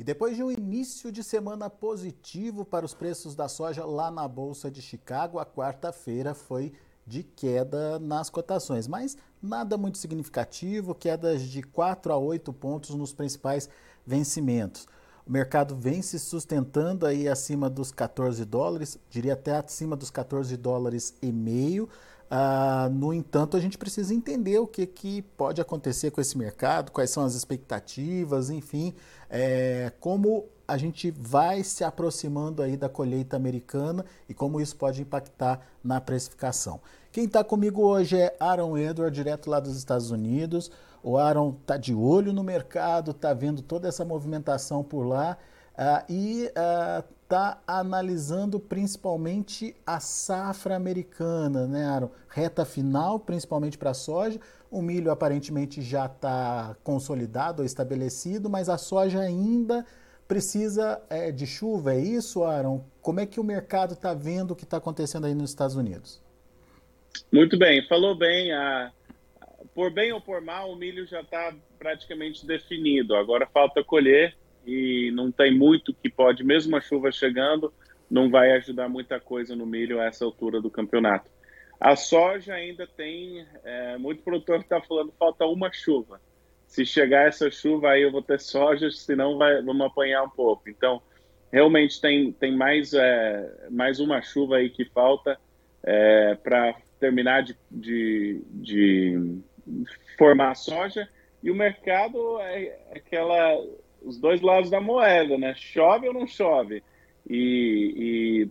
E depois de um início de semana positivo para os preços da soja lá na Bolsa de Chicago, a quarta-feira foi de queda nas cotações, mas nada muito significativo, quedas de 4 a 8 pontos nos principais vencimentos. O mercado vem se sustentando aí acima dos 14 dólares, diria até acima dos 14 dólares e meio. Ah, no entanto, a gente precisa entender o que, que pode acontecer com esse mercado, quais são as expectativas, enfim, é, como a gente vai se aproximando aí da colheita americana e como isso pode impactar na precificação. Quem está comigo hoje é Aaron Edward, direto lá dos Estados Unidos. O Aaron está de olho no mercado, está vendo toda essa movimentação por lá uh, e está analisando principalmente a safra americana, né, Aaron? Reta final, principalmente para a soja. O milho aparentemente já está consolidado ou estabelecido, mas a soja ainda precisa é, de chuva, é isso, Aaron? Como é que o mercado está vendo o que está acontecendo aí nos Estados Unidos? Muito bem, falou bem. A, por bem ou por mal, o milho já está praticamente definido. Agora falta colher e não tem muito que pode, mesmo a chuva chegando, não vai ajudar muita coisa no milho a essa altura do campeonato. A soja ainda tem, é, muito produtor está falando falta uma chuva se chegar essa chuva aí eu vou ter soja, senão vai, vamos apanhar um pouco. Então, realmente tem, tem mais, é, mais uma chuva aí que falta é, para terminar de, de, de, formar a soja. E o mercado é aquela, os dois lados da moeda, né? Chove ou não chove? E, e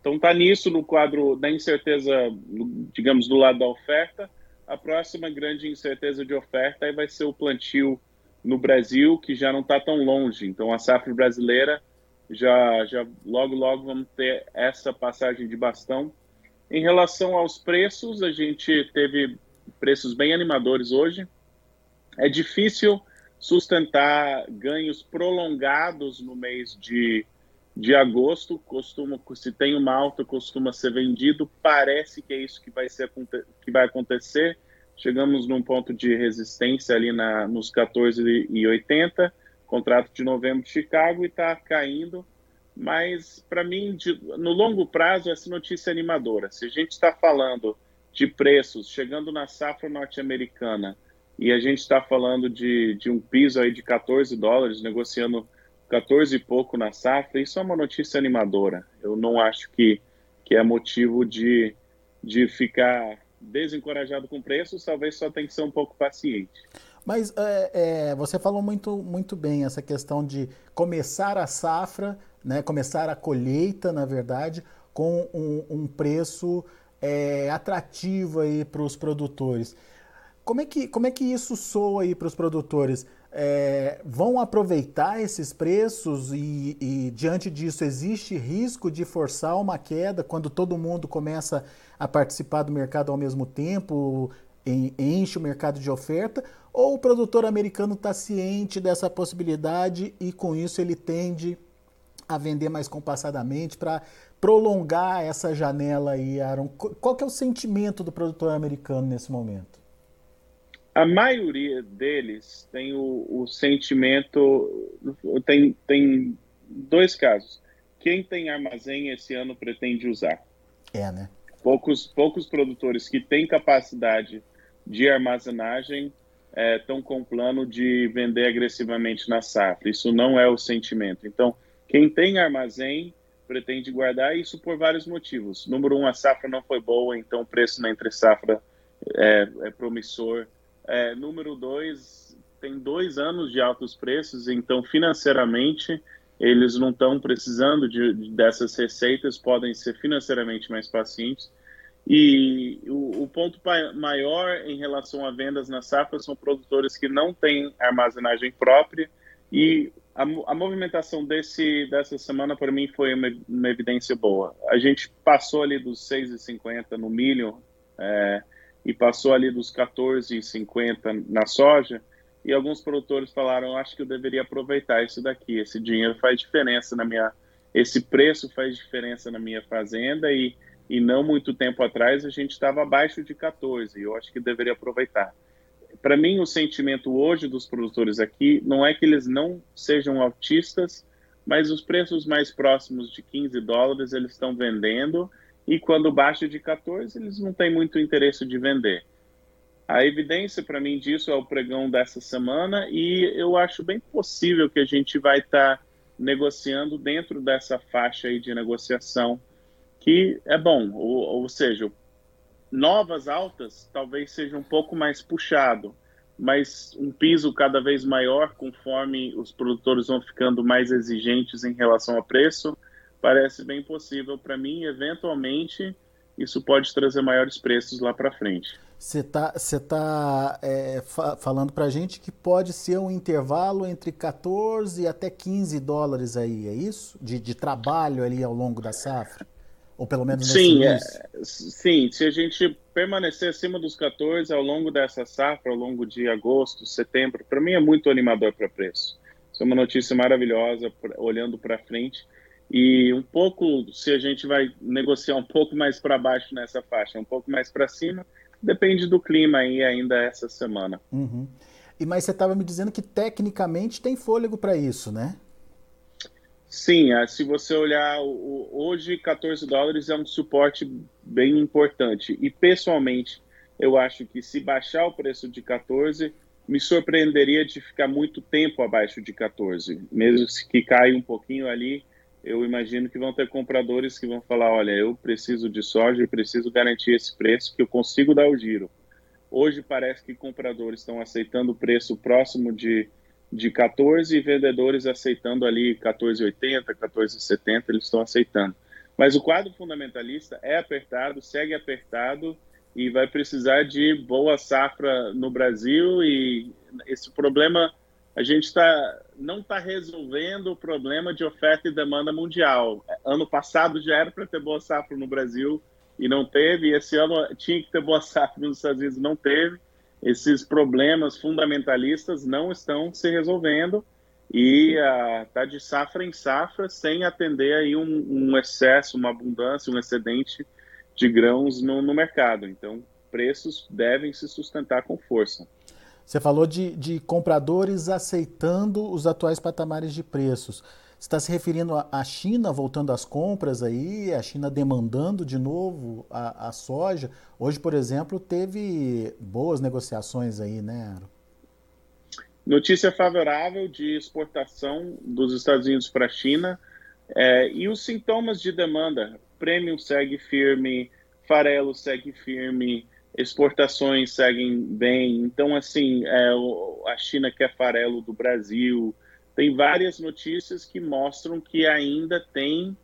então tá nisso no quadro da incerteza, digamos, do lado da oferta a próxima grande incerteza de oferta vai ser o plantio no Brasil, que já não está tão longe. Então, a safra brasileira já, já logo, logo vamos ter essa passagem de bastão. Em relação aos preços, a gente teve preços bem animadores hoje. É difícil sustentar ganhos prolongados no mês de, de agosto. Costuma, se tem uma alta, costuma ser vendido. Parece que é isso que vai, ser, que vai acontecer. Chegamos num ponto de resistência ali na, nos 14,80, contrato de novembro de Chicago e está caindo. Mas, para mim, de, no longo prazo, essa notícia é animadora. Se a gente está falando de preços chegando na safra norte-americana e a gente está falando de, de um piso aí de 14 dólares, negociando 14 e pouco na safra, isso é uma notícia animadora. Eu não acho que, que é motivo de, de ficar desencorajado com preços, talvez só tem que ser um pouco paciente. Mas é, é, você falou muito, muito bem essa questão de começar a safra, né, começar a colheita, na verdade, com um, um preço é, atrativo para os produtores. Como é, que, como é que isso soa aí para os produtores? É, vão aproveitar esses preços e, e, diante disso, existe risco de forçar uma queda quando todo mundo começa a participar do mercado ao mesmo tempo, enche o mercado de oferta? Ou o produtor americano está ciente dessa possibilidade e com isso ele tende a vender mais compassadamente para prolongar essa janela aí, Aaron? Qual que é o sentimento do produtor americano nesse momento? A maioria deles tem o, o sentimento. Tem, tem dois casos. Quem tem armazém esse ano pretende usar. É, né? Poucos, poucos produtores que têm capacidade de armazenagem estão é, com plano de vender agressivamente na safra. Isso não é o sentimento. Então, quem tem armazém pretende guardar isso por vários motivos. Número um, a safra não foi boa, então o preço na entre safra é, é promissor. É, número dois, tem dois anos de altos preços, então financeiramente eles não estão precisando de, dessas receitas, podem ser financeiramente mais pacientes. E o, o, ponto maior em relação a vendas na safra são produtores que não têm armazenagem própria e a, a movimentação desse, dessa semana para mim foi uma, uma, evidência boa. A gente passou ali dos 6,50 no milho, é, e passou ali dos 14,50 na soja, e alguns produtores falaram, acho que eu deveria aproveitar isso daqui, esse dinheiro faz diferença na minha, esse preço faz diferença na minha fazenda e, e não muito tempo atrás a gente estava abaixo de 14, eu acho que deveria aproveitar. para mim, o sentimento hoje dos produtores aqui não é que eles não sejam altistas, mas os preços mais próximos de 15 dólares eles estão vendendo e quando baixa de 14 eles não têm muito interesse de vender. A evidência para mim disso é o pregão dessa semana e eu acho bem possível que a gente vai estar tá negociando dentro dessa faixa aí de negociação, que é bom, ou, ou seja, novas altas talvez seja um pouco mais puxado, mas um piso cada vez maior conforme os produtores vão ficando mais exigentes em relação a preço, parece bem possível para mim, eventualmente isso pode trazer maiores preços lá para frente. Você está você tá, é, fa falando para a gente que pode ser um intervalo entre 14 e até 15 dólares aí, é isso? De, de trabalho ali ao longo da safra? Ou pelo menos sim, é, sim, se a gente permanecer acima dos 14 ao longo dessa safra, ao longo de agosto, setembro, para mim é muito animador para preço. Isso é uma notícia maravilhosa, olhando para frente. E um pouco, se a gente vai negociar um pouco mais para baixo nessa faixa, um pouco mais para cima, Depende do clima aí ainda essa semana. Uhum. E mas você estava me dizendo que tecnicamente tem fôlego para isso, né? Sim, é, se você olhar hoje 14 dólares é um suporte bem importante e pessoalmente eu acho que se baixar o preço de 14 me surpreenderia de ficar muito tempo abaixo de 14, mesmo que caia um pouquinho ali eu imagino que vão ter compradores que vão falar: olha, eu preciso de soja e preciso garantir esse preço que eu consigo dar o giro. Hoje parece que compradores estão aceitando o preço próximo de, de 14 e vendedores aceitando ali 14,80, 14,70, eles estão aceitando. Mas o quadro fundamentalista é apertado, segue apertado e vai precisar de boa safra no Brasil e esse problema a gente tá, não está resolvendo o problema de oferta e demanda mundial. Ano passado já era para ter boa safra no Brasil e não teve, e esse ano tinha que ter boa safra nos Estados Unidos não teve. Esses problemas fundamentalistas não estão se resolvendo e está uh, de safra em safra sem atender aí um, um, excesso, uma abundância, um excedente de grãos no, no mercado. Então, preços devem se sustentar com força. Você falou de, de compradores aceitando os atuais patamares de preços. Você está se referindo à China voltando às compras aí, a China demandando de novo a, a, soja. Hoje, por exemplo, teve boas negociações aí, né, Aro? Notícia favorável de exportação dos Estados Unidos para a China é, e os sintomas de demanda. Prêmio segue firme, farelo segue firme, exportações seguem bem. Então, assim, é, a China quer farelo do Brasil. Tem várias notícias que mostram que ainda tem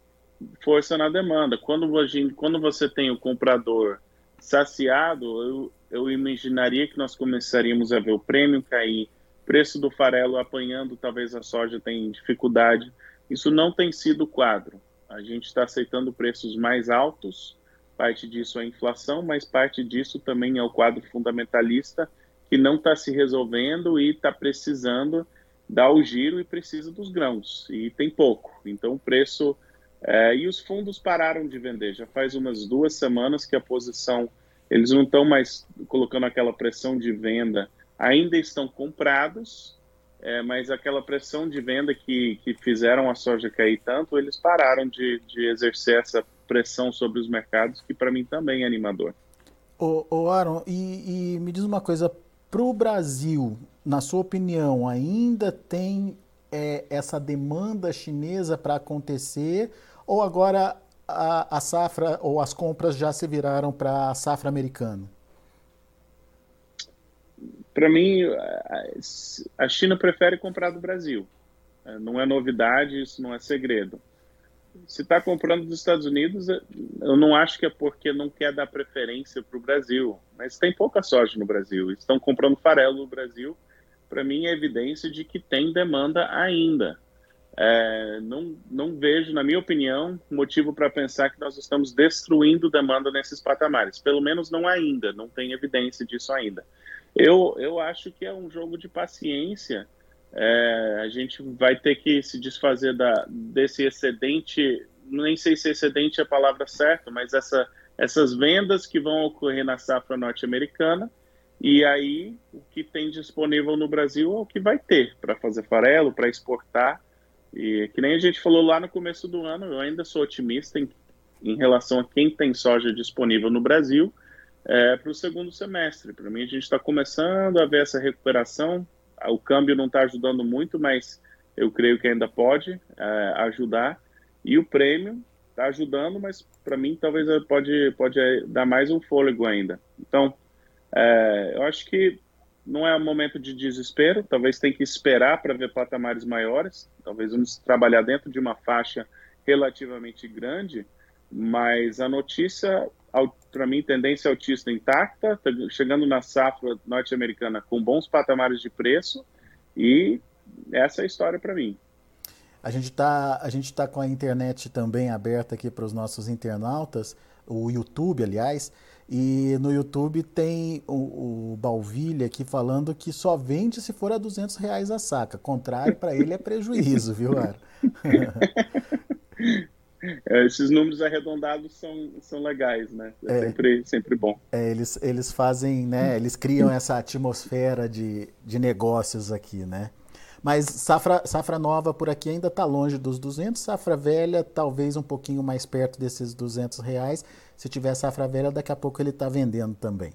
força na demanda. Quando, quando você tem o comprador saciado, eu, eu imaginaria que nós começaríamos a ver o prêmio cair, preço do farelo apanhando, talvez a soja tenha dificuldade. Isso não tem sido o quadro. A gente está aceitando preços mais altos, parte disso é inflação, mas parte disso também é o quadro fundamentalista que não está se resolvendo e está precisando dar o giro e precisa dos grãos e tem pouco. Então o preço é, e os fundos pararam de vender. Já faz umas duas semanas que a posição eles não estão mais colocando aquela pressão de venda. Ainda estão comprados, é, mas aquela pressão de venda que, que fizeram a soja cair tanto, eles pararam de, de exercer essa pressão sobre os mercados, que para mim também é animador. Ô, ô Aaron, e, e me diz uma coisa, para o Brasil, na sua opinião, ainda tem é, essa demanda chinesa para acontecer, ou agora a, a, safra ou as compras já se viraram para a safra americana? Para mim, a China prefere comprar do Brasil. Não é novidade, isso não é segredo se está comprando dos Estados Unidos, eu não acho que é porque não quer dar preferência para o Brasil, mas tem pouca soja no Brasil. Estão comprando farelo no Brasil. Para mim, é evidência de que tem demanda ainda. É, não, não vejo, na minha opinião, motivo para pensar que nós estamos destruindo demanda nesses patamares. Pelo menos não ainda, não tem evidência disso ainda. Eu, eu acho que é um jogo de paciência é, a gente vai ter que se desfazer da, desse excedente, nem sei se excedente é a palavra certa, mas essa, essas vendas que vão ocorrer na safra norte-americana E aí, o que tem disponível no Brasil é o que vai ter para fazer farelo, para exportar. E que nem a gente falou lá no começo do ano, eu ainda sou otimista em, em relação a quem tem soja disponível no Brasil é, para o segundo semestre. Para mim, a gente está começando a ver essa recuperação. O câmbio não está ajudando muito, mas eu creio que ainda pode é, ajudar. E o prêmio está ajudando, mas para mim talvez pode, pode dar mais um fôlego ainda. Então, é, eu acho que não é um momento de desespero, talvez tenha que esperar para ver patamares maiores, talvez vamos trabalhar dentro de uma faixa relativamente grande, mas a notícia, para mim, tendência altista intacta, tá chegando na safra norte-americana com bons patamares de preço, e essa é a história para mim. A gente está tá com a internet também aberta aqui para os nossos internautas, o YouTube, aliás, e no YouTube tem o, o Balvilha aqui falando que só vende se for a 200 reais a saca. Contrário, para ele é prejuízo, viu, Ara? É, esses números arredondados são, são legais, né? É, é, sempre, sempre bom. É, eles, eles fazem, né? Eles criam essa atmosfera de, de negócios aqui, né? Mas safra, safra nova por aqui ainda está longe dos 200, safra velha talvez um pouquinho mais perto desses 200 reais. Se tiver safra velha, daqui a pouco ele está vendendo também.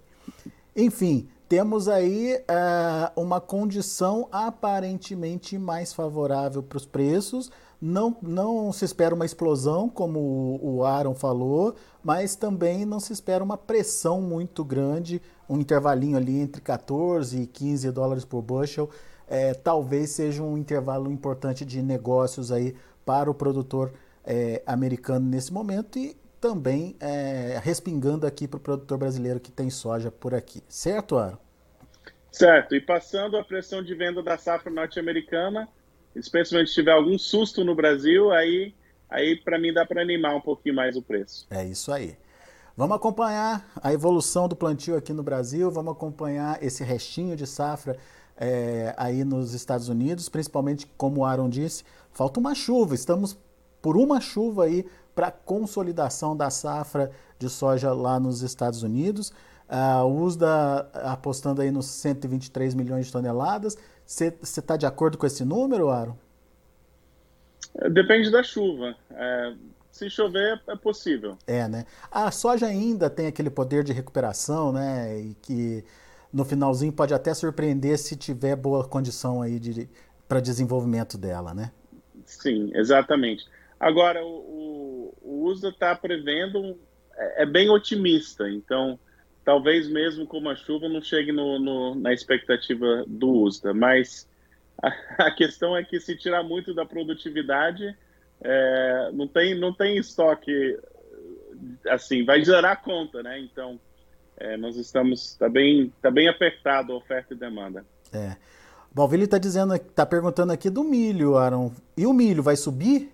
Enfim, temos aí uh, uma condição aparentemente mais favorável para os preços. Não, não se espera uma explosão, como o, Aaron falou, mas também não se espera uma pressão muito grande, um intervalinho ali entre 14 e 15 dólares por bushel é, talvez seja um intervalo importante de negócios aí para o produtor é, americano nesse momento e também é, respingando aqui para o produtor brasileiro que tem soja por aqui. Certo, Aro? Certo. E passando a pressão de venda da safra norte-americana, especialmente se tiver algum susto no Brasil, aí, aí para mim dá para animar um pouquinho mais o preço. É isso aí. Vamos acompanhar a evolução do plantio aqui no Brasil, vamos acompanhar esse restinho de safra é, aí nos Estados Unidos, principalmente como o Aaron disse, falta uma chuva. Estamos por uma chuva aí para consolidação da safra de soja lá nos Estados Unidos. A USDA apostando aí nos 123 milhões de toneladas. Você está de acordo com esse número, Aaron? Depende da chuva. É, se chover, é possível. É, né? A soja ainda tem aquele poder de recuperação, né? E que no finalzinho pode até surpreender se tiver boa condição aí de, para desenvolvimento dela, né? Sim, exatamente. Agora, o, o, o USA está prevendo, é, é, bem otimista, então talvez mesmo com uma chuva não chegue no, no, na expectativa do USDA, mas a, a, questão é que se tirar muito da produtividade, é, não, tem, não tem estoque, assim, vai gerar conta, né? Então, é, nós estamos está bem tá bem apertado a oferta e demanda. É. Balvili está dizendo, está perguntando aqui do milho, Aaron. E o milho vai subir?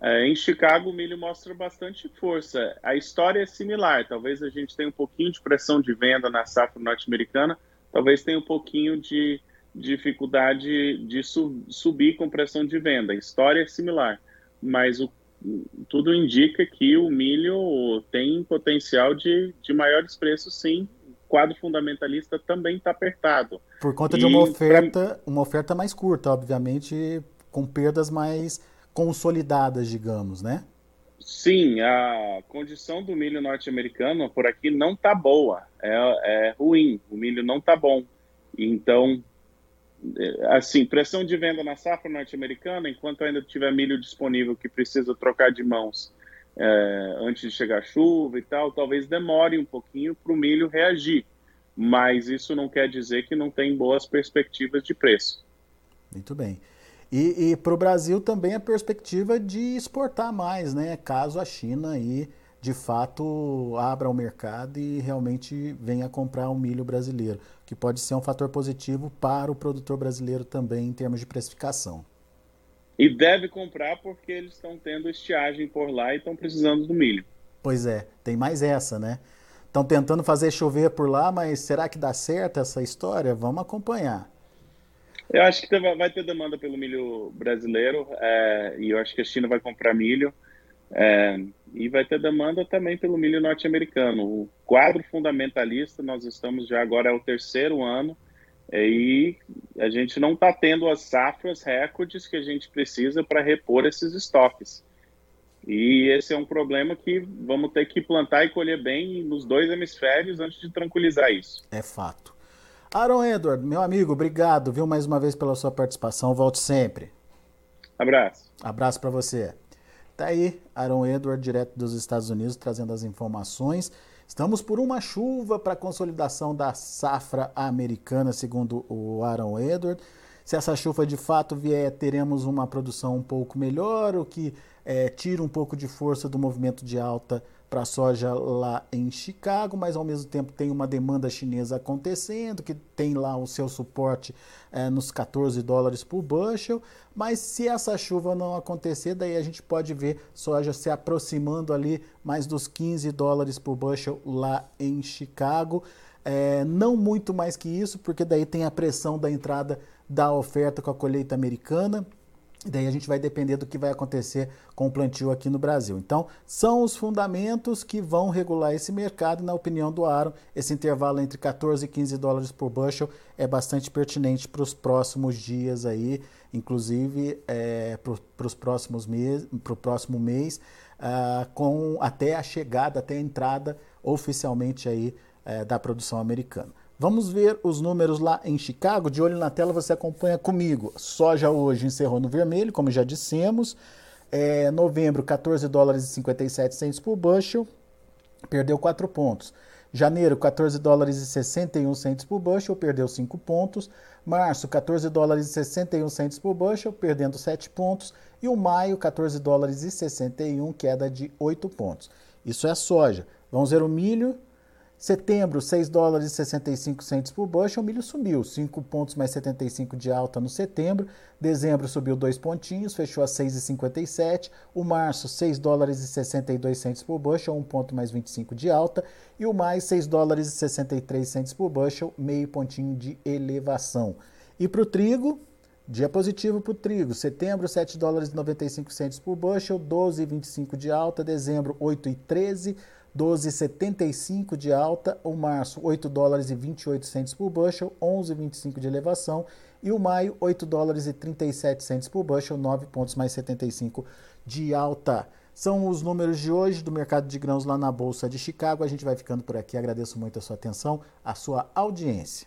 É, em Chicago, o milho mostra bastante força. A história é similar. Talvez a gente tenha um pouquinho de pressão de venda na safra norte-americana. Talvez tenha um pouquinho de dificuldade de subir com pressão de venda. A história é similar. Mas o tudo indica que o milho tem potencial de, de maiores preços, sim. O quadro fundamentalista também está apertado. Por conta e de uma oferta, pra... uma oferta mais curta, obviamente, com perdas mais consolidadas, digamos, né? Sim, a condição do milho norte-americano por aqui não está boa, é, é ruim, o milho não está bom. Então, assim, pressão de venda na safra norte-americana, enquanto ainda tiver milho disponível que precisa trocar de mãos é, antes de chegar a chuva e tal, talvez demore um pouquinho para o milho reagir. Mas isso não quer dizer que não tem boas perspectivas de preço. Muito bem. E, e para o Brasil também a perspectiva de exportar mais, né? Caso a China aí de fato abra o mercado e realmente venha comprar o milho brasileiro, que pode ser um fator positivo para o produtor brasileiro também em termos de precificação. E deve comprar porque eles estão tendo estiagem por lá e estão precisando do milho. Pois é, tem mais essa, né? Estão tentando fazer chover por lá, mas será que dá certo essa história? Vamos acompanhar. Eu acho que vai ter demanda pelo milho brasileiro é, e eu acho que a China vai comprar milho. É, e vai ter demanda também pelo milho norte-americano. O quadro fundamentalista, nós estamos já agora é o terceiro ano, e a gente não está tendo as safras recordes que a gente precisa para repor esses estoques. E esse é um problema que vamos ter que plantar e colher bem nos dois hemisférios antes de tranquilizar isso. É fato. Aaron Edward, meu amigo, obrigado, viu, mais uma vez pela sua participação. Volte sempre. Abraço. Abraço para você. Tá aí, Aaron Edward, direto dos Estados Unidos, trazendo as informações. Estamos por uma chuva para a consolidação da safra americana, segundo o Aaron Edward. Se essa chuva de fato vier, teremos uma produção um pouco melhor, o que é, tira um pouco de força do movimento de alta para soja lá em Chicago, mas ao mesmo tempo tem uma demanda chinesa acontecendo, que tem lá o seu suporte é, nos 14 dólares por bushel. Mas se essa chuva não acontecer, daí a gente pode ver soja se aproximando ali mais dos 15 dólares por bushel lá em Chicago. É, não muito mais que isso, porque daí tem a pressão da entrada da oferta com a colheita americana. E daí a gente vai depender do que vai acontecer com o plantio aqui no Brasil. Então, são os fundamentos que vão regular esse mercado. Na opinião do Aaron, esse intervalo entre 14 e 15 dólares por bushel é bastante pertinente para os próximos dias aí, inclusive é, para os próximos meses, para o próximo mês, uh, com até a chegada, até a entrada oficialmente aí uh, da produção americana. Vamos ver os números lá em Chicago. De olho na tela, você acompanha comigo. Soja hoje encerrou no vermelho, como já dissemos. É, novembro, 14 dólares e 57 centos por bushel, perdeu 4 pontos. Janeiro, 14 dólares e 61 centos por bushel, perdeu 5 pontos. Março, 14 dólares e 61 centos por bushel, perdendo 7 pontos. E o maio, 14 dólares e 61, queda de 8 pontos. Isso é soja. Vamos ver o milho. Setembro, 6 dólares e 65 centos por bushel, o milho subiu, 5 pontos mais 75 de alta no setembro. Dezembro subiu 2 pontinhos, fechou a 6,57. O março, 6 dólares e 62 centos por bushel, 1 ponto mais 25 de alta. E o mais, 6 dólares e 63 centos por bushel, meio pontinho de elevação. E para o trigo, Dia positivo para o trigo. Setembro, 7 dólares e 95 centos por bushel, 12,25 de alta. Dezembro, 8,13. 12,75 de alta, o março 8 dólares e 28 centos por bushel, 11,25 de elevação e o maio 8 dólares e 37 centos por bushel, 9 pontos mais 75 de alta. São os números de hoje do mercado de grãos lá na Bolsa de Chicago. A gente vai ficando por aqui. Agradeço muito a sua atenção, a sua audiência.